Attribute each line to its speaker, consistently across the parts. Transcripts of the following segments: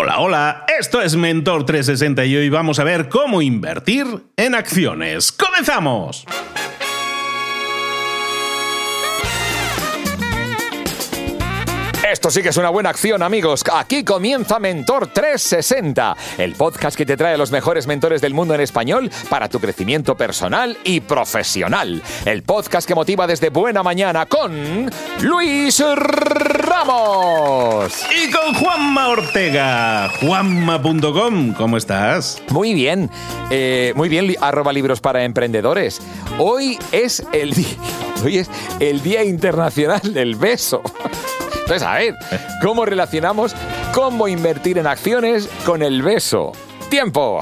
Speaker 1: Hola, hola, esto es Mentor 360 y hoy vamos a ver cómo invertir en acciones. ¡Comenzamos!
Speaker 2: Esto sí que es una buena acción, amigos. Aquí comienza Mentor 360, el podcast que te trae a los mejores mentores del mundo en español para tu crecimiento personal y profesional. El podcast que motiva desde buena mañana con Luis Ramos.
Speaker 1: Y con Juanma Ortega, juanma.com. ¿Cómo estás?
Speaker 2: Muy bien, eh, muy bien, arroba libros para emprendedores. Hoy es el, hoy es el Día Internacional del Beso. Entonces, a ver, ¿cómo relacionamos cómo invertir en acciones con el beso? ¡Tiempo!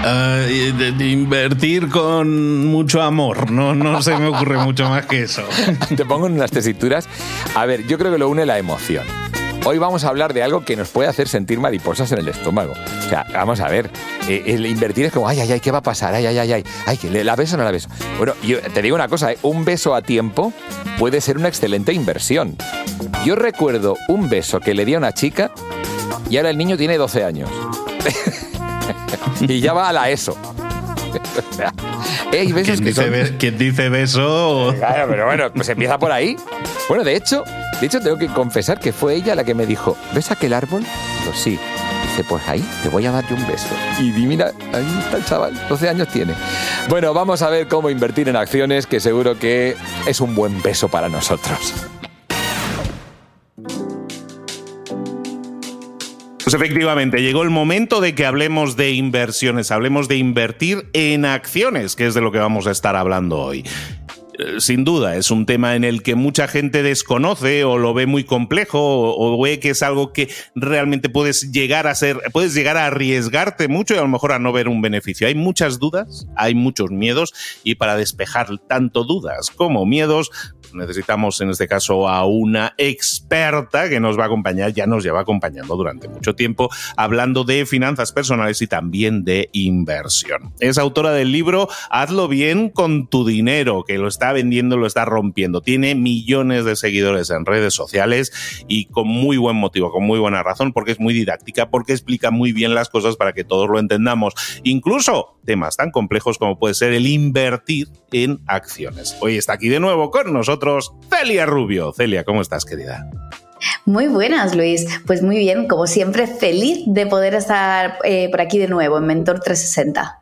Speaker 1: Uh, de, de invertir con mucho amor, no, no se me ocurre mucho más que eso.
Speaker 2: Te pongo en unas tesituras. A ver, yo creo que lo une la emoción. Hoy vamos a hablar de algo que nos puede hacer sentir mariposas en el estómago. O sea, vamos a ver, eh, el invertir es como, ay, ay, ay, ¿qué va a pasar? Ay, ay, ay, ay, ay, la beso o no la beso. Bueno, yo te digo una cosa, ¿eh? un beso a tiempo puede ser una excelente inversión. Yo recuerdo un beso que le di a una chica y ahora el niño tiene 12 años. y ya va a la ESO.
Speaker 1: ¿Quién, dice ¿Quién, dice beso?
Speaker 2: Claro, pero bueno, pues empieza por ahí. Bueno, de hecho, de hecho tengo que confesar que fue ella la que me dijo, ¿ves aquel árbol? Digo, sí. Dice, pues ahí te voy a dar yo un beso. Y mira, ahí está el chaval, 12 años tiene. Bueno, vamos a ver cómo invertir en acciones, que seguro que es un buen beso para nosotros.
Speaker 1: Pues efectivamente, llegó el momento de que hablemos de inversiones, hablemos de invertir en acciones, que es de lo que vamos a estar hablando hoy sin duda, es un tema en el que mucha gente desconoce o lo ve muy complejo o, ve que es algo que realmente puedes llegar a ser, puedes llegar a arriesgarte mucho y a lo mejor a no ver un beneficio. Hay muchas dudas, hay muchos miedos y para despejar tanto dudas como miedos, necesitamos en este caso a una experta que nos va a acompañar, ya nos lleva acompañando durante mucho tiempo, hablando de finanzas personales y también de inversión. Es autora del libro Hazlo bien con tu dinero, que lo está vendiendo, lo está rompiendo. Tiene millones de seguidores en redes sociales y con muy buen motivo, con muy buena razón, porque es muy didáctica, porque explica muy bien las cosas para que todos lo entendamos. Incluso temas tan complejos como puede ser el invertir en acciones. Hoy está aquí de nuevo con nosotros Celia Rubio. Celia, ¿cómo estás, querida?
Speaker 3: Muy buenas, Luis. Pues muy bien, como siempre, feliz de poder estar eh, por aquí de nuevo en Mentor 360.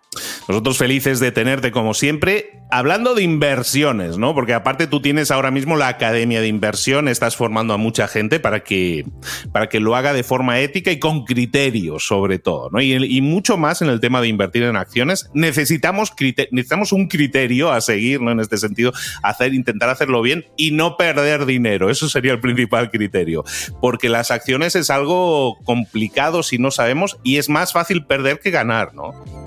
Speaker 1: Nosotros felices de tenerte como siempre, hablando de inversiones, ¿no? Porque aparte tú tienes ahora mismo la Academia de Inversión, estás formando a mucha gente para que, para que lo haga de forma ética y con criterio, sobre todo, ¿no? Y, mucho más en el tema de invertir en acciones. Necesitamos, necesitamos un criterio a seguir, ¿no? En este sentido, hacer, intentar hacerlo bien y no perder dinero. Eso sería el principal criterio. Porque las acciones es algo complicado si no sabemos y es más fácil perder que ganar, ¿no?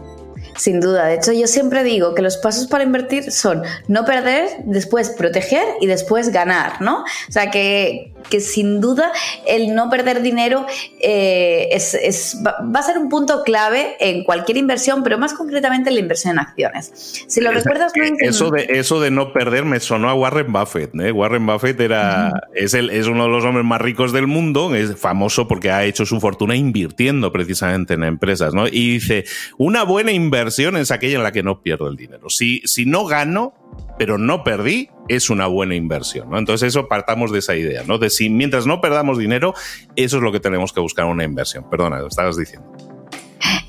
Speaker 3: Sin duda. De hecho, yo siempre digo que los pasos para invertir son no perder, después proteger y después ganar, ¿no? O sea, que, que sin duda el no perder dinero eh, es, va, a ser un punto clave en cualquier inversión, pero más concretamente en la inversión en acciones. Si lo recuerdas,
Speaker 1: eso de eso de no perder me sonó a Warren Buffett. ¿eh? Warren Buffett era es, el, es uno de los hombres más ricos del mundo, es famoso porque ha hecho su fortuna invirtiendo precisamente en empresas, ¿no? Y dice una buena inversión es aquella en la que no pierdo el dinero. Si, si no gano, pero no perdí, es una buena inversión. ¿no? Entonces, eso partamos de esa idea, ¿no? De si mientras no perdamos dinero, eso es lo que tenemos que buscar una inversión. Perdona, lo estabas diciendo.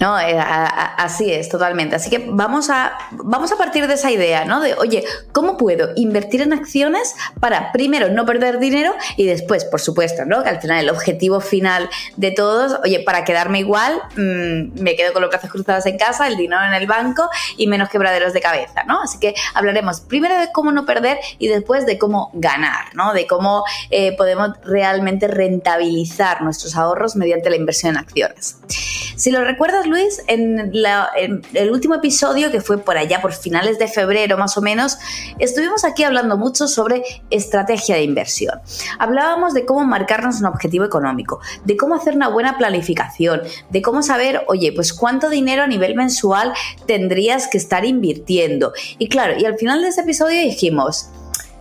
Speaker 3: No, eh, así es, totalmente. Así que vamos a, vamos a partir de esa idea, ¿no? De, oye, ¿cómo puedo invertir en acciones para primero no perder dinero y después, por supuesto, ¿no? Que al final el objetivo final de todos, oye, para quedarme igual, mm, me quedo con los brazos cruzados en casa, el dinero en el banco y menos quebraderos de cabeza, ¿no? Así que hablaremos primero de cómo no perder y después de cómo ganar, ¿no? De cómo eh, podemos realmente rentabilizar nuestros ahorros mediante la inversión en acciones. Si lo recuerdas, Luis, en, el último episodio, que fue por allá por finales de febrero más o menos, estuvimos aquí hablando mucho sobre estrategia de inversión. Hablábamos de cómo marcarnos un objetivo económico, de cómo hacer una buena planificación, de cómo saber, oye, pues cuánto dinero a nivel mensual tendrías que estar invirtiendo. Y claro, y al final de ese episodio dijimos,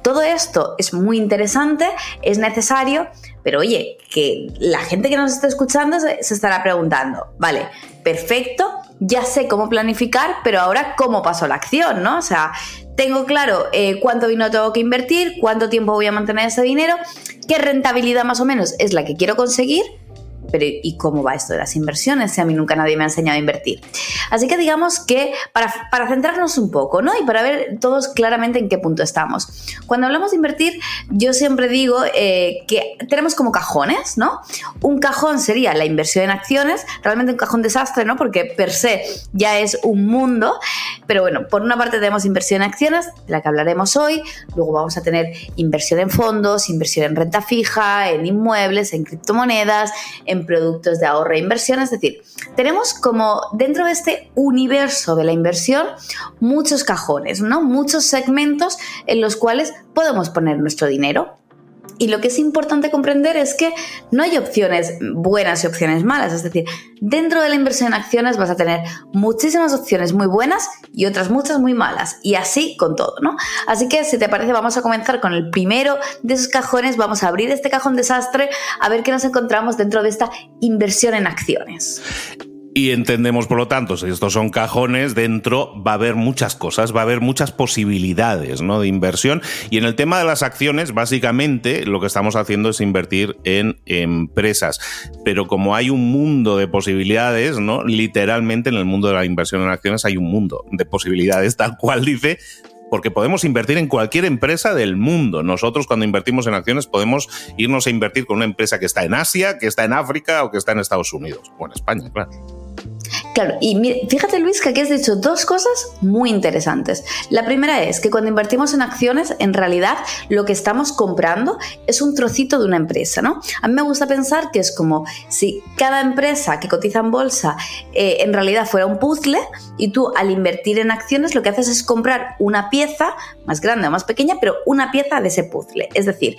Speaker 3: todo esto es muy interesante, es necesario, Pero oye, que la gente que nos está escuchando se, estará preguntando, vale, perfecto, ya sé cómo planificar, pero ahora cómo paso la acción, ¿no? O sea, tengo claro eh, cuánto dinero tengo que invertir, cuánto tiempo voy a mantener ese dinero, qué rentabilidad más o menos es la que quiero conseguir pero ¿y cómo va esto de las inversiones si a mí nunca nadie me ha enseñado a invertir? Así que digamos que para, centrarnos un poco, ¿no? Y para ver todos claramente en qué punto estamos. Cuando hablamos de invertir, yo siempre digo eh, que tenemos como cajones, ¿no? Un cajón sería la inversión en acciones, realmente un cajón desastre, ¿no? Porque per se ya es un mundo, pero bueno, por una parte tenemos inversión en acciones, de la que hablaremos hoy, luego vamos a tener inversión en fondos, inversión en renta fija, en inmuebles, en criptomonedas, en productos de ahorro e inversión. Es decir, tenemos como dentro de este universo de la inversión muchos cajones, ¿no? Muchos segmentos en los cuales podemos poner nuestro dinero. Y lo que es importante comprender es que no hay opciones buenas y opciones malas. Es decir, dentro de la inversión en acciones vas a tener muchísimas opciones muy buenas y otras muchas muy malas. Y así con todo, ¿no? Así que si te parece, vamos a comenzar con el primero de esos cajones. Vamos a abrir este cajón desastre a ver qué nos encontramos dentro de esta inversión en acciones.
Speaker 1: Y entendemos, por lo tanto, si estos son cajones, dentro va a haber muchas cosas, va a haber muchas posibilidades ¿no? de inversión. Y en el tema de las acciones, básicamente lo que estamos haciendo es invertir en empresas. Pero como hay un mundo de posibilidades, ¿no? literalmente en el mundo de la inversión en acciones hay un mundo de posibilidades, tal cual dice, porque podemos invertir en cualquier empresa del mundo. Nosotros cuando invertimos en acciones podemos irnos a invertir con una empresa que está en Asia, que está en África o que está en Estados Unidos o en España, claro.
Speaker 3: Claro, y fíjate Luis que aquí has dicho dos cosas muy interesantes. La primera es que cuando invertimos en acciones, en realidad lo que estamos comprando es un trocito de una empresa, ¿no? A mí me gusta pensar que es como si cada empresa que cotiza en bolsa eh, en realidad fuera un puzzle y tú al invertir en acciones lo que haces es comprar una pieza más grande o más pequeña, pero una pieza de ese puzzle. Es decir,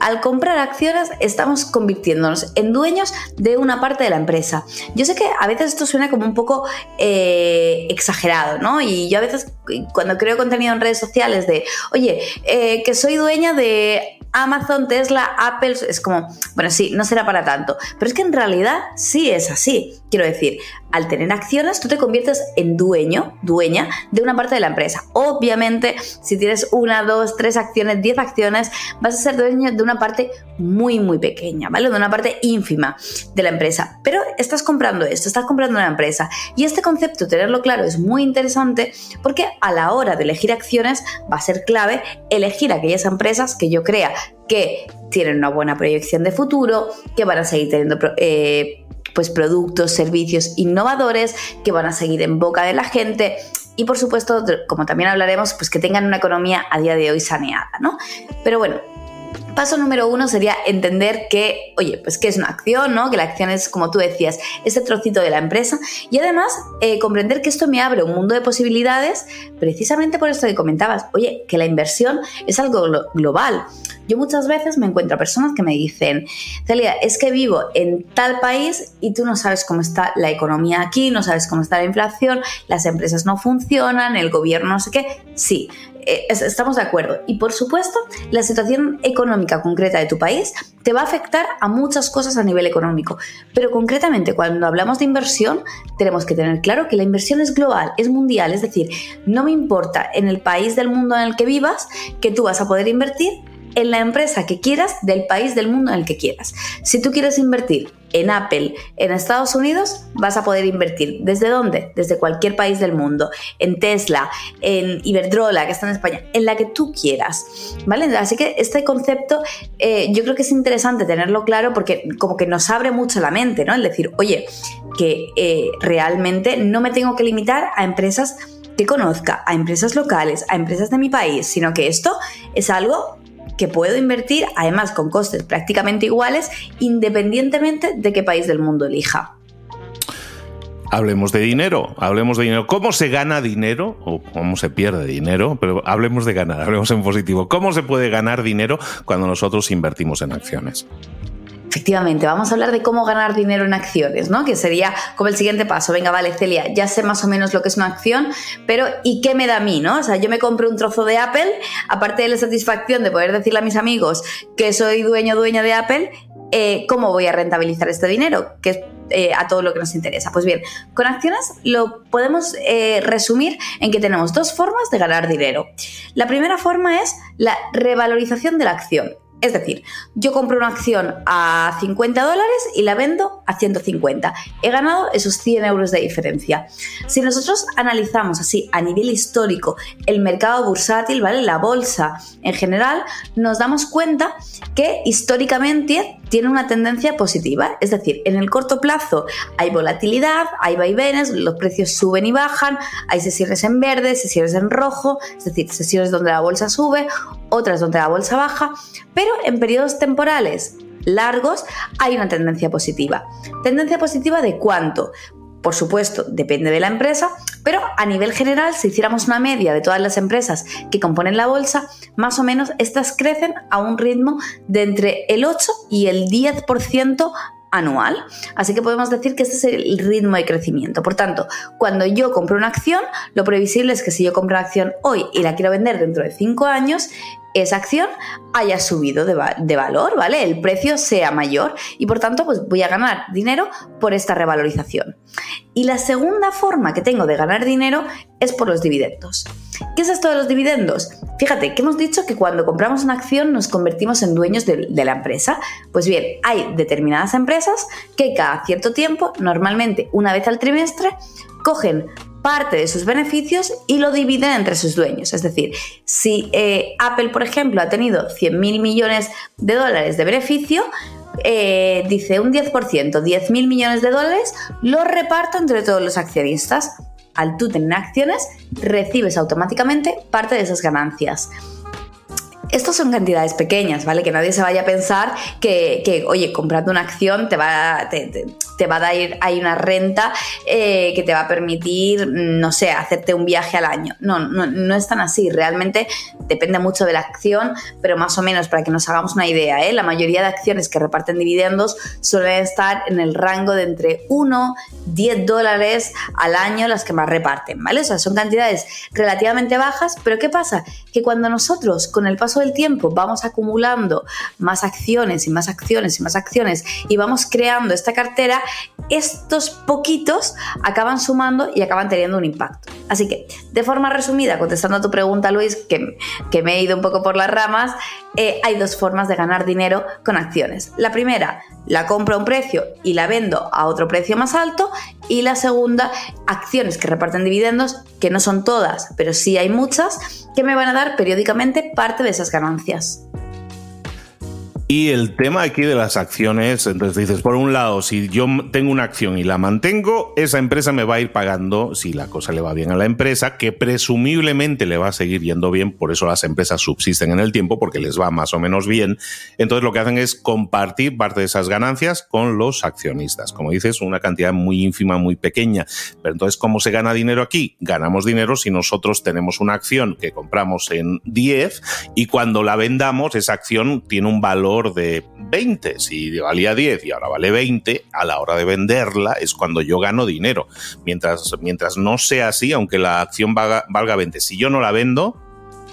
Speaker 3: al comprar acciones estamos convirtiéndonos en dueños de una parte de la empresa. Yo sé que a veces esto suena como un poco eh, exagerado, ¿no? Y yo a veces cuando creo contenido en redes sociales de, oye, eh, que soy dueña de Amazon, Tesla, Apple, es como, bueno, sí, no será para tanto, pero es que en realidad sí es así. Quiero decir, al tener acciones, tú te conviertes en dueño, dueña de una parte de la empresa. Obviamente, si tienes una, dos, tres acciones, diez acciones, vas a ser dueño de una parte muy, muy pequeña, ¿vale? De una parte ínfima de la empresa. Pero estás comprando esto, estás comprando una empresa. Y este concepto, tenerlo claro, es muy interesante porque a la hora de elegir acciones va a ser clave elegir aquellas empresas que yo crea que tienen una buena proyección de futuro, que van a seguir teniendo eh, pues productos, servicios innovadores que van a seguir en boca de la gente y por supuesto, como también hablaremos, pues que tengan una economía a día de hoy saneada, ¿no? Pero bueno, Paso número uno sería entender que, oye, pues que es una acción, ¿no? Que la acción es, como tú decías, ese trocito de la empresa. Y además, eh, comprender que esto me abre un mundo de posibilidades, precisamente por esto que comentabas, oye, que la inversión es algo global. Yo muchas veces me encuentro a personas que me dicen, Celia, es que vivo en tal país y tú no sabes cómo está la economía aquí, no sabes cómo está la inflación, las empresas no funcionan, el gobierno no sé qué. Sí, eh, estamos de acuerdo. Y por supuesto, la situación económica concreta de tu país te va a afectar a muchas cosas a nivel económico. Pero concretamente, cuando hablamos de inversión, tenemos que tener claro que la inversión es global, es mundial. Es decir, no me importa en el país del mundo en el que vivas que tú vas a poder invertir en la empresa que quieras del país del mundo en el que quieras. Si tú quieres invertir en Apple en Estados Unidos, vas a poder invertir. ¿Desde dónde? Desde cualquier país del mundo. En Tesla, en Iberdrola, que está en España, en la que tú quieras. ¿Vale? Así que este concepto eh, yo creo que es interesante tenerlo claro porque como que nos abre mucho la mente, ¿no? El decir, oye, que eh, realmente no me tengo que limitar a empresas que conozca, a empresas locales, a empresas de mi país, sino que esto es algo que puedo invertir, además con costes prácticamente iguales, independientemente de qué país del mundo elija.
Speaker 1: Hablemos de dinero, hablemos de dinero. ¿Cómo se gana dinero o cómo se pierde dinero? Pero hablemos de ganar, hablemos en positivo. ¿Cómo se puede ganar dinero cuando nosotros invertimos en acciones?
Speaker 3: Efectivamente, vamos a hablar de cómo ganar dinero en acciones, ¿no? Que sería como el siguiente paso. Venga, vale, Celia, ya sé más o menos lo que es una acción, pero ¿y qué me da a mí, no? O sea, yo me compro un trozo de Apple, aparte de la satisfacción de poder decirle a mis amigos que soy dueño dueña de Apple, eh, ¿cómo voy a rentabilizar este dinero? Que es eh, a todo lo que nos interesa. Pues bien, con acciones lo podemos eh, resumir en que tenemos dos formas de ganar dinero. La primera forma es la revalorización de la acción. Es decir, yo compro una acción a 50 dólares y la vendo a 150. He ganado esos 100 euros de diferencia. Si nosotros analizamos así a nivel histórico el mercado bursátil, ¿vale? La bolsa en general, nos damos cuenta que históricamente tiene una tendencia positiva. Es decir, en el corto plazo hay volatilidad, hay vaivenes, los precios suben y bajan, hay sesiones en verde, sesiones en rojo, es decir, sesiones donde la bolsa sube, otras donde la bolsa baja, pero en periodos temporales largos hay una tendencia positiva. ¿Tendencia positiva de cuánto? Por supuesto, depende de la empresa, pero a nivel general, si hiciéramos una media de todas las empresas que componen la bolsa, más o menos estas crecen a un ritmo de entre el 8 y el 10% anual. Así que podemos decir que este es el ritmo de crecimiento. Por tanto, cuando yo compro una acción, lo previsible es que si yo compro una acción hoy y la quiero vender dentro de 5 años, esa acción haya subido de, valor, ¿vale? El precio sea mayor y por tanto pues voy a ganar dinero por esta revalorización. Y la segunda forma que tengo de ganar dinero es por los dividendos. ¿Qué es esto de los dividendos? Fíjate que hemos dicho que cuando compramos una acción nos convertimos en dueños de, de la empresa. Pues bien, hay determinadas empresas que cada cierto tiempo, normalmente una vez al trimestre, cogen parte de sus beneficios y lo dividen entre sus dueños. Es decir, si eh, Apple, por ejemplo, ha tenido 100 mil millones de dólares de beneficio, eh, dice un 10%, 10 mil millones de dólares, lo reparto entre todos los accionistas. Al tú tener acciones, recibes automáticamente parte de esas ganancias. Estos son cantidades pequeñas, ¿vale? Que nadie se vaya a pensar que, oye, comprando una acción te va, te, va a dar hay una renta eh, que te va a permitir, no sé, hacerte un viaje al año. No, no, no es tan así. Realmente depende mucho de la acción, pero más o menos para que nos hagamos una idea, ¿eh? la mayoría de acciones que reparten dividendos suelen estar en el rango de entre 1, 10 dólares al año las que más reparten, ¿vale? O sea, son cantidades relativamente bajas, pero ¿qué pasa? Que cuando nosotros con el paso del tiempo vamos acumulando más acciones y más acciones y más acciones y vamos creando esta cartera, estos poquitos acaban sumando y acaban teniendo un impacto. Así que, de forma resumida, contestando a tu pregunta, Luis, que, que me he ido un poco por las ramas, eh, hay dos formas de ganar dinero con acciones. La primera, la compro a un precio y la vendo a otro precio más alto. Y la segunda, acciones que reparten dividendos, que no son todas, pero sí hay muchas, que me van a dar periódicamente parte de esas ganancias.
Speaker 1: Y el tema aquí de las acciones, entonces dices, por un lado, si yo tengo una acción y la mantengo, esa empresa me va a ir pagando, si la cosa le va bien a la empresa, que presumiblemente le va a seguir yendo bien, por eso las empresas subsisten en el tiempo, porque les va más o menos bien. Entonces lo que hacen es compartir parte de esas ganancias con los accionistas. Como dices, una cantidad muy ínfima, muy pequeña. Pero entonces, ¿cómo se gana dinero aquí? Ganamos dinero si nosotros tenemos una acción que compramos en 10 y cuando la vendamos, esa acción tiene un valor de 20. Si valía 10 y ahora vale 20, a la hora de venderla es cuando yo gano dinero. Mientras, mientras no sea así, aunque la acción valga, valga 20, si yo no la vendo,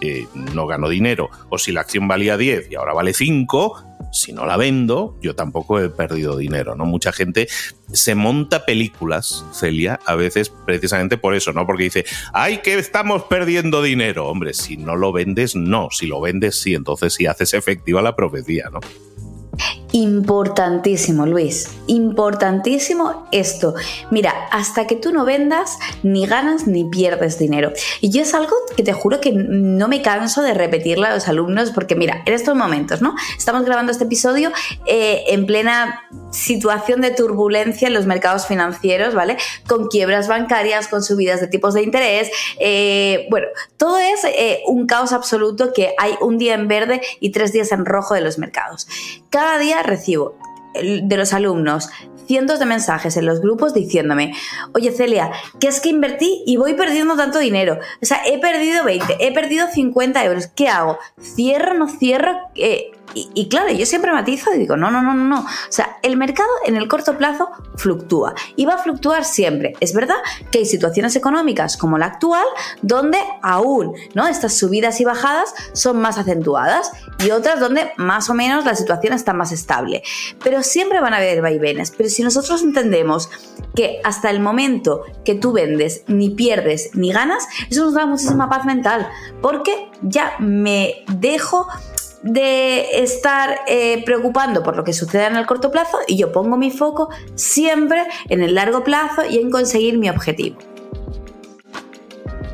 Speaker 1: eh, no gano dinero. O si la acción valía 10 y ahora vale 5, si no la vendo, yo tampoco he perdido dinero, ¿no? Mucha gente se monta películas, Celia, a veces precisamente por eso, ¿no? Porque dice, ¡ay, que estamos perdiendo dinero! Hombre, si no lo vendes, no. Si lo vendes, sí. Entonces sí haces efectiva la profecía, ¿no?
Speaker 3: Importantísimo, Luis. Importantísimo esto. Mira, hasta que tú no vendas, ni ganas ni pierdes dinero. Y yo es algo que te juro que no me canso de repetirle a los alumnos, porque mira, en estos momentos, ¿no? Estamos grabando este episodio eh, en plena situación de turbulencia en los mercados financieros, ¿vale? Con quiebras bancarias, con subidas de tipos de interés. Eh, bueno, todo es eh, un caos absoluto que hay un día en verde y tres días en rojo de los mercados. Cada día recibo de los alumnos cientos de mensajes en los grupos diciéndome, oye Celia, que es que invertí y voy perdiendo tanto dinero. O sea, he perdido 20, he perdido 50 euros. ¿Qué hago? ¿Cierro, no cierro? Eh, Y, claro, yo siempre matizo y digo, no, no, no, no, no. O sea, el mercado en el corto plazo fluctúa y va a fluctuar siempre. Es verdad que hay situaciones económicas como la actual donde aún, ¿no? Estas subidas y bajadas son más acentuadas y otras donde más o menos la situación está más estable. Pero siempre van a haber vaivenes. Pero si nosotros entendemos que hasta el momento que tú vendes ni pierdes ni ganas, eso nos da muchísima paz mental porque ya me dejo de estar eh, preocupando por lo que suceda en el corto plazo y yo pongo mi foco siempre en el largo plazo y en conseguir mi objetivo.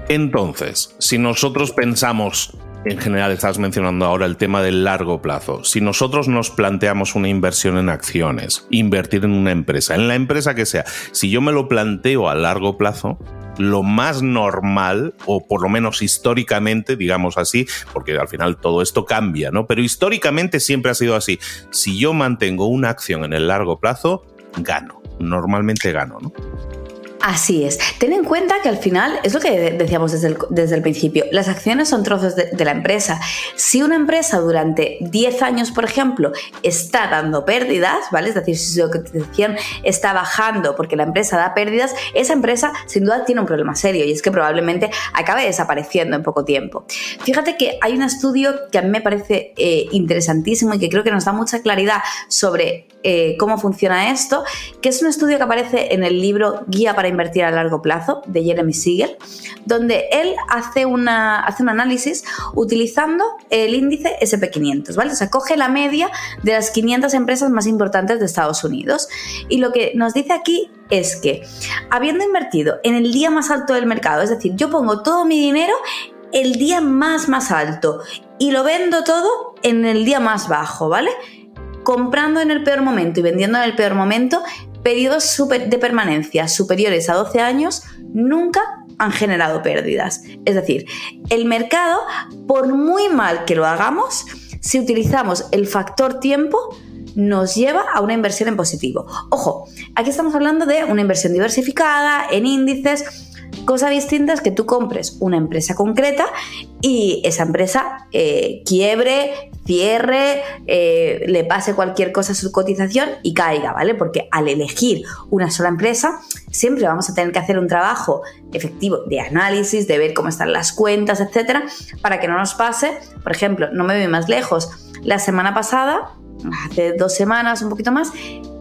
Speaker 1: Entonces, si nosotros pensamos, en general estás mencionando ahora el tema del largo plazo, si nosotros nos planteamos una inversión en acciones, invertir en una empresa, en la empresa que sea, si yo me lo planteo a largo plazo, lo más normal, o por lo menos históricamente, digamos así, porque al final todo esto cambia, ¿no? Pero históricamente siempre ha sido así. Si yo mantengo una acción en el largo plazo, gano. Normalmente gano, ¿no?
Speaker 3: Así es. Ten en cuenta que al final, es lo que decíamos desde el, principio, las acciones son trozos de, la empresa. Si una empresa durante 10 años, por ejemplo, está dando pérdidas, ¿vale? Es decir, si su cotización está bajando porque la empresa da pérdidas, esa empresa sin duda tiene un problema serio y es que probablemente acabe desapareciendo en poco tiempo. Fíjate que hay un estudio que a mí me parece eh, interesantísimo y que creo que nos da mucha claridad sobre eh, cómo funciona esto, que es un estudio que aparece en el libro Guía para invertir a largo plazo de Jeremy Siegel, donde él hace, una, hace un análisis utilizando el índice SP500, ¿vale? O coge la media de las 500 empresas más importantes de Estados Unidos. Y lo que nos dice aquí es que, habiendo invertido en el día más alto del mercado, es decir, yo pongo todo mi dinero el día más más alto y lo vendo todo en el día más bajo, ¿vale? comprando en el peor momento y vendiendo en el peor momento, periodos de permanencia superiores a 12 años nunca han generado pérdidas. Es decir, el mercado, por muy mal que lo hagamos, si utilizamos el factor tiempo, nos lleva a una inversión en positivo. Ojo, aquí estamos hablando de una inversión diversificada, en índices, Cosa distinta es que tú compres una empresa concreta y esa empresa eh, quiebre, cierre, eh, le pase cualquier cosa a su cotización y caiga, ¿vale? Porque al elegir una sola empresa, siempre vamos a tener que hacer un trabajo efectivo de análisis, de ver cómo están las cuentas, etcétera, para que no nos pase. Por ejemplo, no me voy más lejos. La semana pasada, hace dos semanas, un poquito más,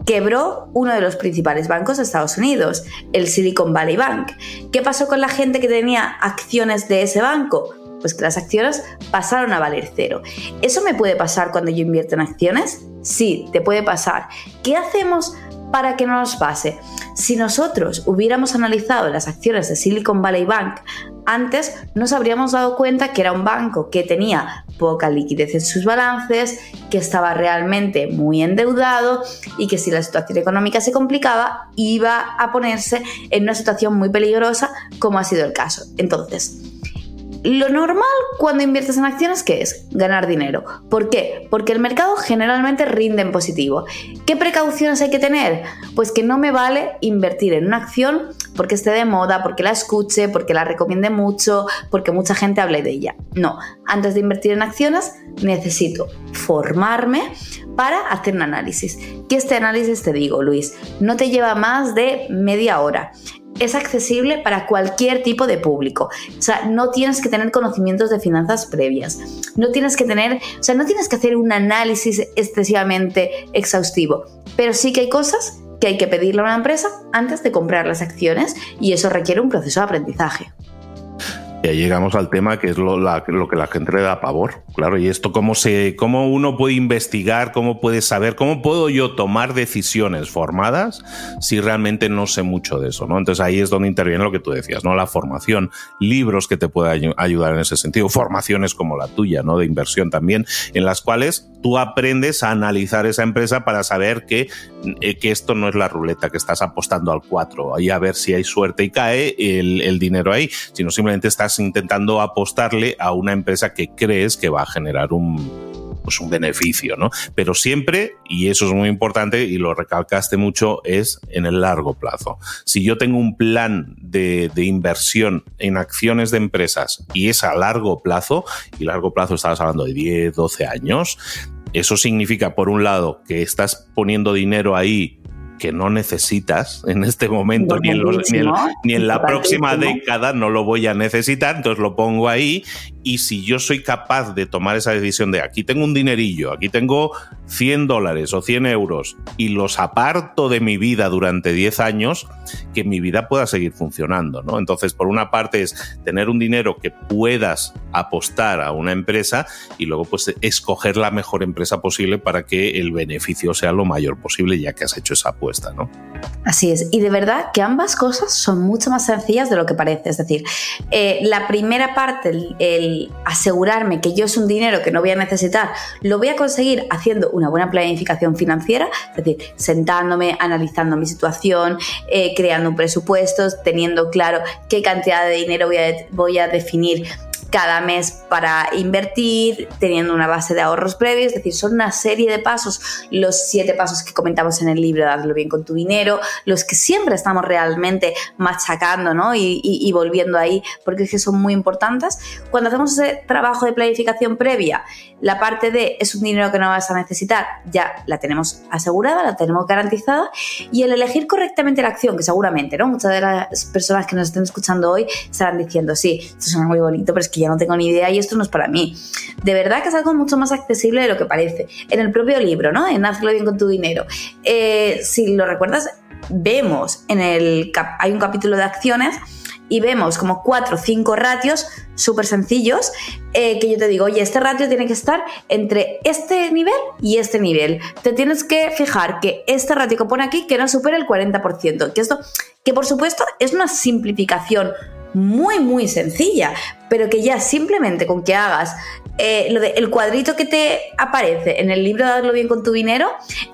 Speaker 3: quebró uno de los principales bancos de Estados Unidos, el Silicon Valley Bank. ¿Qué pasó con la gente que tenía acciones de ese banco? Pues que las acciones pasaron a valer cero. ¿Eso me puede pasar cuando yo invierto en acciones? Sí, te puede pasar. ¿Qué hacemos para que no nos pase? Si nosotros hubiéramos analizado las acciones de Silicon Valley Bank antes, nos habríamos dado cuenta que era un banco que tenía poca liquidez en sus balances, que estaba realmente muy endeudado y que si la situación económica se complicaba, iba a ponerse en una situación muy peligrosa, como ha sido el caso. Entonces, lo normal cuando inviertes en acciones, ¿qué es? Ganar dinero. ¿Por qué? Porque el mercado generalmente rinde en positivo. ¿Qué precauciones hay que tener? Pues que no me vale invertir en una acción porque esté de moda, porque la escuche, porque la recomiende mucho, porque mucha gente hable de ella. No, antes de invertir en acciones necesito formarme para hacer un análisis. Que este análisis, te digo, Luis, no te lleva más de media hora es accesible para cualquier tipo de público. O sea, no tienes que tener conocimientos de finanzas previas. No tienes que tener, o sea, no tienes que hacer un análisis excesivamente exhaustivo. Pero sí que hay cosas que hay que pedirle a una empresa antes de comprar las acciones y eso requiere un proceso de aprendizaje.
Speaker 1: Y ahí llegamos al tema que es lo, lo, que la gente le da pavor, claro. Y esto, cómo, se, cómo uno puede investigar, cómo puede saber, cómo puedo yo tomar decisiones formadas si realmente no sé mucho de eso, ¿no? Entonces ahí es donde interviene lo que tú decías, ¿no? La formación, libros que te puedan ayudar en ese sentido, formaciones como la tuya, ¿no? De inversión también, en las cuales tú aprendes a analizar esa empresa para saber que, eh, que esto no es la ruleta, que estás apostando al 4, ahí a ver si hay suerte y cae el, el dinero ahí, sino simplemente estás intentando apostarle a una empresa que crees que va a generar un, pues un beneficio, ¿no? Pero siempre, y eso es muy importante y lo recalcaste mucho, es en el largo plazo. Si yo tengo un plan de, de, inversión en acciones de empresas y es a largo plazo, y largo plazo estabas hablando de 10, 12 años, eso significa, por un lado, que estás poniendo dinero ahí que no necesitas en este momento, ni en, ni en la próxima década no lo voy a necesitar, entonces lo pongo ahí. Y si yo soy capaz de tomar esa decisión de aquí tengo un dinerillo, aquí tengo 100 dólares o 100 euros y los aparto de mi vida durante 10 años, que mi vida pueda seguir funcionando, ¿no? Entonces, por una parte es tener un dinero que puedas apostar a una empresa y luego pues escoger la mejor empresa posible para que el beneficio sea lo mayor posible ya que has hecho esa apuesta,
Speaker 3: Así es, y de verdad que ambas cosas son mucho más sencillas de lo que parece, es decir, eh, la primera parte, el asegurarme que yo es un dinero que no voy a necesitar, lo voy a conseguir haciendo una buena planificación financiera, es decir, sentándome, analizando mi situación, eh, creando un presupuesto, teniendo claro qué cantidad de dinero voy a, voy a definir cada mes para invertir, teniendo una base de ahorros previos, es decir, son una serie de pasos, los siete pasos que comentamos en el libro, darlo bien con tu dinero, los que siempre estamos realmente machacando ¿no? y, volviendo ahí, porque es que son muy importantes. Cuando hacemos ese trabajo de planificación previa, la parte de es un dinero que no vas a necesitar, ya la tenemos asegurada, la tenemos garantizada, y el elegir correctamente la acción, que seguramente, ¿no? Muchas de las personas que nos estén escuchando hoy estarán diciendo, sí, esto suena muy bonito, pero es que ya no tengo ni idea y esto no es para mí. De verdad que es algo mucho más accesible de lo que parece. En el propio libro, ¿no? En Hazlo bien con tu dinero. Eh, si lo recuerdas, vemos en el... hay un capítulo de acciones y vemos como cuatro o cinco ratios súper sencillos eh, que yo te digo, oye, este ratio tiene que estar entre este nivel y este nivel. Te tienes que fijar que este ratio que pone aquí que no supere el 40%. Que esto, que por supuesto es una simplificación muy, muy sencilla, pero que ya simplemente con que hagas eh, lo el cuadrito que te aparece en el libro de Darlo bien con tu dinero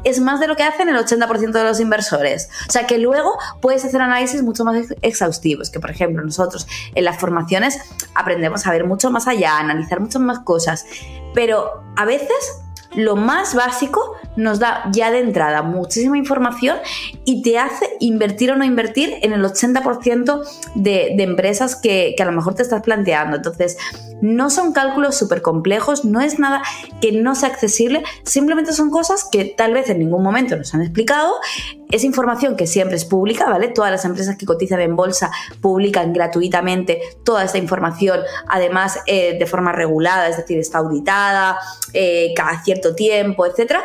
Speaker 3: es más de lo que hacen el 80% de los inversores. O sea que luego puedes hacer análisis mucho más exhaustivos, que por ejemplo nosotros en las formaciones aprendemos a ver mucho más allá, a analizar muchas más cosas, pero a veces lo más básico nos da ya de entrada muchísima información y te hace invertir o no invertir en el 80% de, de empresas que, que, a lo mejor te estás planteando. Entonces, no son cálculos súper complejos, no es nada que no sea accesible, simplemente son cosas que tal vez en ningún momento nos han explicado. Es información que siempre es pública, ¿vale? Todas las empresas que cotizan en bolsa publican gratuitamente toda esta información, además eh, de forma regulada, es decir, está auditada eh, cada cierto tiempo, etcétera,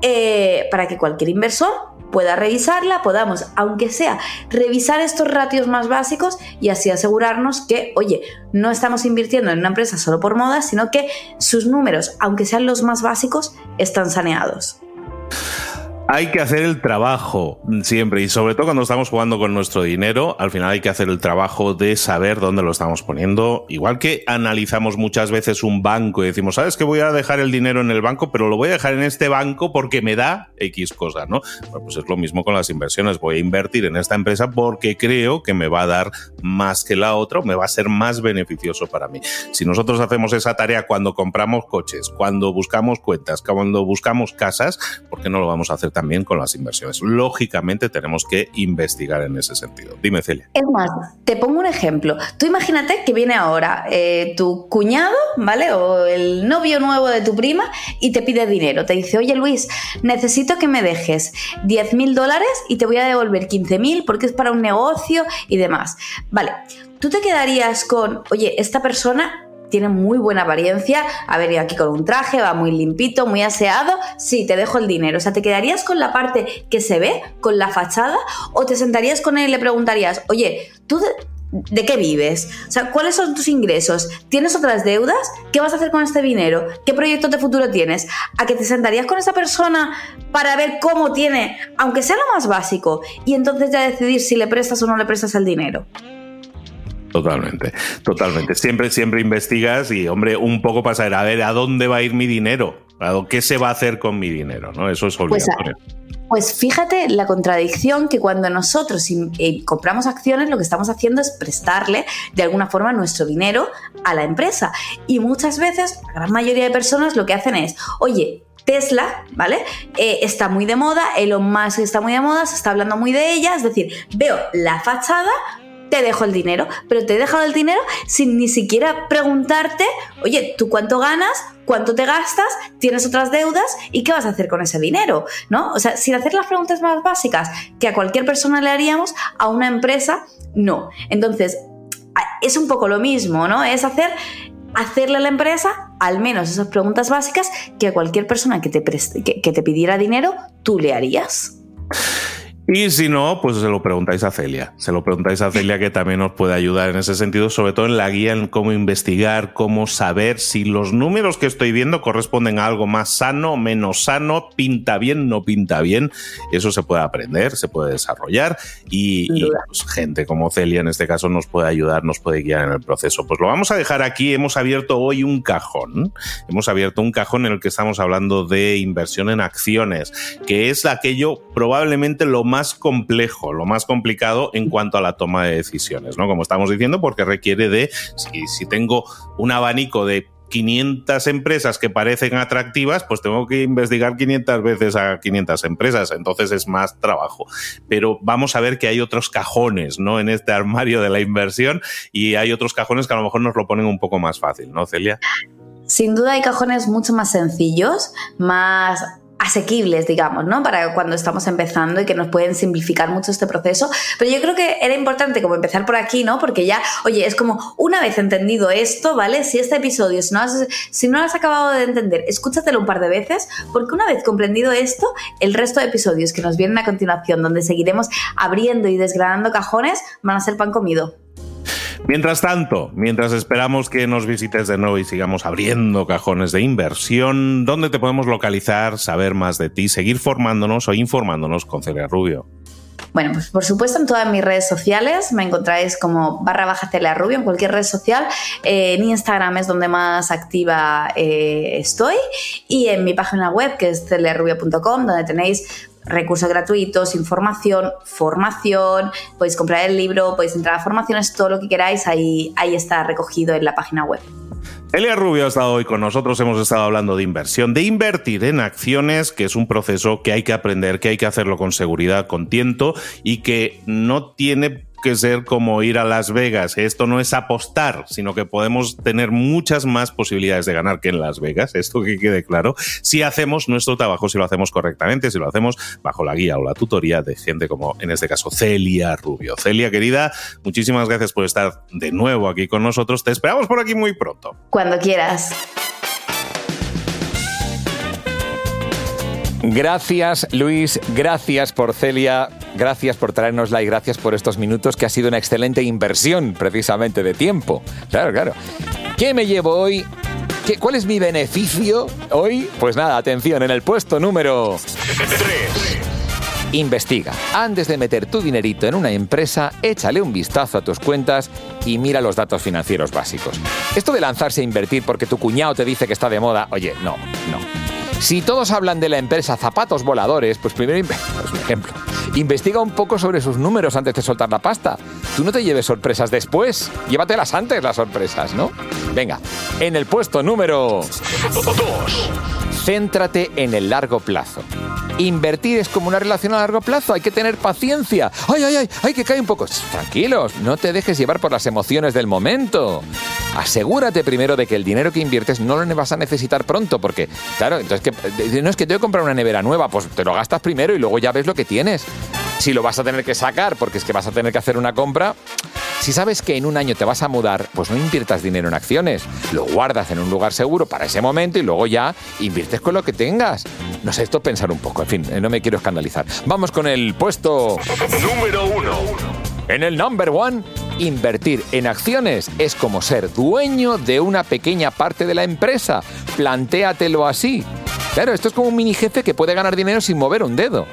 Speaker 3: eh, para que cualquier inversor pueda revisarla, podamos, aunque sea, revisar estos ratios más básicos y así asegurarnos que, oye, no estamos invirtiendo en una empresa solo por moda, sino que sus números, aunque sean los más básicos, están saneados.
Speaker 1: Hay que hacer el trabajo siempre y sobre todo cuando estamos jugando con nuestro dinero, al final hay que hacer el trabajo de saber dónde lo estamos poniendo. Igual que analizamos muchas veces un banco y decimos, ¿sabes que voy a dejar el dinero en el banco, pero lo voy a dejar en este banco porque me da X cosas, ¿no? pues es lo mismo con las inversiones. Voy a invertir en esta empresa porque creo que me va a dar más que la otra, me va a ser más beneficioso para mí. Si nosotros hacemos esa tarea cuando compramos coches, cuando buscamos cuentas, cuando buscamos casas, ¿por qué no lo vamos a hacer también? También con las inversiones. Lógicamente tenemos que investigar en ese sentido. Dime, Celia.
Speaker 3: Es más, te pongo un ejemplo. Tú imagínate que viene ahora eh, tu cuñado, ¿vale? O el novio nuevo de tu prima y te pide dinero. Te dice, oye Luis, necesito que me dejes 10 mil dólares y te voy a devolver 15 mil porque es para un negocio y demás. Vale, tú te quedarías con, oye, esta persona tiene muy buena apariencia, ha venido aquí con un traje, va muy limpito, muy aseado, sí, te dejo el dinero. O sea, ¿te quedarías con la parte que se ve, con la fachada? ¿O te sentarías con él y le preguntarías, oye, tú de, qué vives? O sea, ¿cuáles son tus ingresos? ¿Tienes otras deudas? ¿Qué vas a hacer con este dinero? ¿Qué proyectos de futuro tienes? ¿A que te sentarías con esa persona para ver cómo tiene, aunque sea lo más básico, y entonces ya decidir si le prestas o no le prestas el dinero?
Speaker 1: Totalmente, totalmente. Siempre, siempre investigas y, hombre, un poco para saber, a ver, ¿a dónde va a ir mi dinero? ¿Qué se va a hacer con mi dinero? ¿no? Eso es pues, obligatorio.
Speaker 3: Pues, fíjate la contradicción que cuando nosotros eh, compramos acciones, lo que estamos haciendo es prestarle de alguna forma nuestro dinero a la empresa. Y muchas veces, la gran mayoría de personas lo que hacen es, oye, Tesla, ¿vale? Eh, está muy de moda, Elon Musk está muy de moda, se está hablando muy de ella, es decir, veo la fachada, te dejo el dinero, pero te he dejado el dinero sin ni siquiera preguntarte, oye, ¿tú cuánto ganas? ¿Cuánto te gastas? ¿Tienes otras deudas? ¿Y qué vas a hacer con ese dinero? ¿No? O sea, sin hacer las preguntas más básicas que a cualquier persona le haríamos, a una empresa, no. Entonces, es un poco lo mismo, ¿no? Es hacer hacerle a la empresa al menos esas preguntas básicas que a cualquier persona que te, que te pidiera dinero tú le harías.
Speaker 1: Y si no, pues se lo preguntáis a Celia. Se lo preguntáis a Celia que también os puede ayudar en ese sentido, sobre todo en la guía en cómo investigar, cómo saber si los números que estoy viendo corresponden a algo más sano, menos sano, pinta bien, no pinta bien. Eso se puede aprender, se puede desarrollar y, pues, gente como Celia en este caso nos puede ayudar, nos puede guiar en el proceso. Pues lo vamos a dejar aquí. Hemos abierto hoy un cajón. Hemos abierto un cajón en el que estamos hablando de inversión en acciones, que es aquello probablemente lo más complejo, lo más complicado en cuanto a la toma de decisiones, ¿no? Como estamos diciendo, porque requiere de, si, si tengo un abanico de 500 empresas que parecen atractivas, pues tengo que investigar 500 veces a 500 empresas, entonces es más trabajo. Pero vamos a ver que hay otros cajones, ¿no? En este armario de la inversión y hay otros cajones que a lo mejor nos lo ponen un poco más fácil, ¿no, Celia?
Speaker 3: Sin duda hay cajones mucho más sencillos, más asequibles, digamos, ¿no? Para cuando estamos empezando y que nos pueden simplificar mucho este proceso. Pero yo creo que era importante como empezar por aquí, ¿no? Porque ya, oye, es como una vez entendido esto, ¿vale? Si este episodio, si no, has, si no lo has acabado de entender, escúchatelo un par de veces, porque una vez comprendido esto, el resto de episodios que nos vienen a continuación, donde seguiremos abriendo y desgranando cajones, van a ser pan comido.
Speaker 1: Mientras tanto, mientras esperamos que nos visites de nuevo y sigamos abriendo cajones de inversión, ¿dónde te podemos localizar, saber más de ti, seguir formándonos o informándonos con Celia Rubio?
Speaker 3: Bueno, pues por supuesto en todas mis redes sociales me encontráis como barra baja Celia Rubio en cualquier red social. Eh, en Instagram es donde más activa eh, estoy y en mi página web que es celiarubio.com donde tenéis recursos gratuitos, información, formación, podéis comprar el libro, podéis entrar a formaciones, todo lo que queráis, ahí, ahí está recogido en la página web.
Speaker 1: Elia Rubio ha estado hoy con nosotros, hemos estado hablando de inversión, de invertir en acciones, que es un proceso que hay que aprender, que hay que hacerlo con seguridad, con tiento y que no tiene que ser como ir a Las Vegas. Esto no es apostar, sino que podemos tener muchas más posibilidades de ganar que en Las Vegas. Esto que quede claro. Si hacemos nuestro trabajo, si lo hacemos correctamente, si lo hacemos bajo la guía o la tutoría de gente como, en este caso, Celia Rubio. Celia, querida, muchísimas gracias por estar de nuevo aquí con nosotros. Te esperamos por aquí muy pronto.
Speaker 3: Cuando quieras.
Speaker 2: Gracias, Luis. Gracias por Celia. Gracias por traernosla y gracias por estos minutos que ha sido una excelente inversión, precisamente, de tiempo. Claro, claro. ¿Qué me llevo hoy? ¿Qué, ¿Cuál es mi beneficio hoy? Pues nada, atención, en el puesto número 3. Investiga. Antes de meter tu dinerito en una empresa, échale un vistazo a tus cuentas y mira los datos financieros básicos. Esto de lanzarse a invertir porque tu cuñado te dice que está de moda, oye, no, no. Si todos hablan de la empresa Zapatos Voladores, pues primero, un ejemplo, investiga un poco sobre sus números antes de soltar la pasta. Tú no te lleves sorpresas después, llévatelas antes las sorpresas, ¿no? Venga, en el puesto número 2. Céntrate en el largo plazo. Invertir es como una relación a largo plazo, hay que tener paciencia. ¡Ay, ay, ay! ¡Ay, que cae un poco! Tranquilos, no te dejes llevar por las emociones del momento. Asegúrate primero de que el dinero que inviertes no lo vas a necesitar pronto, porque, claro, entonces, que, no es que te voy a comprar una nevera nueva, pues te lo gastas primero y luego ya ves lo que tienes. Si lo vas a tener que sacar porque es que vas a tener que hacer una compra, si sabes que en un año te vas a mudar, pues no inviertas dinero en acciones. Lo guardas en un lugar seguro para ese momento y luego ya inviertes con lo que tengas. No sé, esto pensar un poco. En fin, eh, no me quiero escandalizar. Vamos con el puesto número uno. En el number one, invertir en acciones es como ser dueño de una pequeña parte de la empresa. Plantéatelo así. Claro, esto es como un mini jefe que puede ganar dinero sin mover un dedo.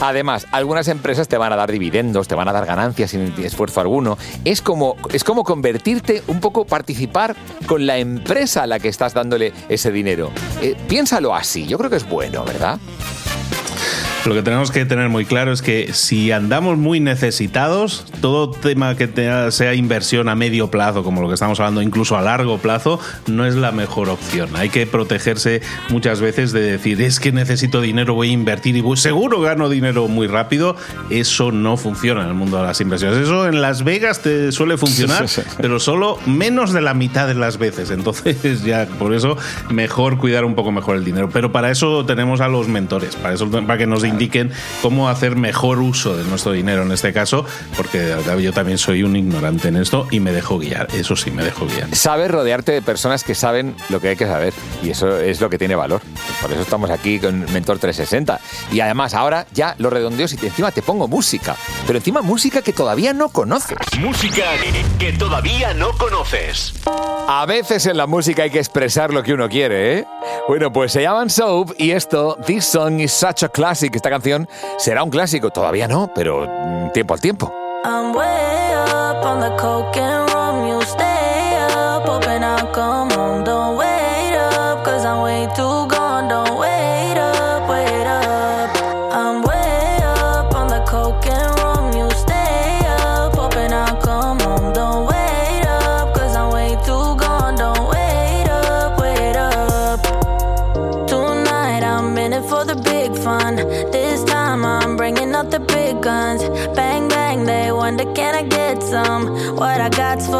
Speaker 2: Además, algunas empresas te van a dar dividendos, te van a dar ganancias sin esfuerzo alguno. Es como, es como convertirte un poco, participar con la empresa a la que estás dándole ese dinero. Eh, piénsalo así, yo creo que es bueno, ¿verdad?
Speaker 1: Lo que tenemos que tener muy claro es que si andamos muy necesitados, todo tema que sea inversión a medio plazo, como lo que estamos hablando, incluso a largo plazo, no es la mejor opción. Hay que protegerse muchas veces de decir, es que necesito dinero, voy a invertir y seguro gano dinero muy rápido. Eso no funciona en el mundo de las inversiones. Eso en Las Vegas te suele funcionar, pero solo menos de la mitad de las veces. Entonces, ya por eso, mejor cuidar un poco mejor el dinero. Pero para eso tenemos a los mentores, para eso para que nos indiquen cómo hacer mejor uso de nuestro dinero en este caso, porque yo también soy un ignorante en esto y me dejo guiar. Eso sí, me dejo guiar.
Speaker 4: Sabes rodearte de personas que saben lo que hay que saber y eso es lo que tiene valor. Por eso estamos aquí con Mentor 360. Y además, ahora ya lo redondeo y encima te pongo música. Pero encima música que todavía no conoces.
Speaker 2: Música que todavía no conoces.
Speaker 4: A veces en la música hay que expresar lo que uno quiere, ¿eh? Bueno, pues se llaman Soap y esto, This Song is Such a Classic. Esta canción será un clásico. Todavía no, pero mm, tiempo al tiempo. God's for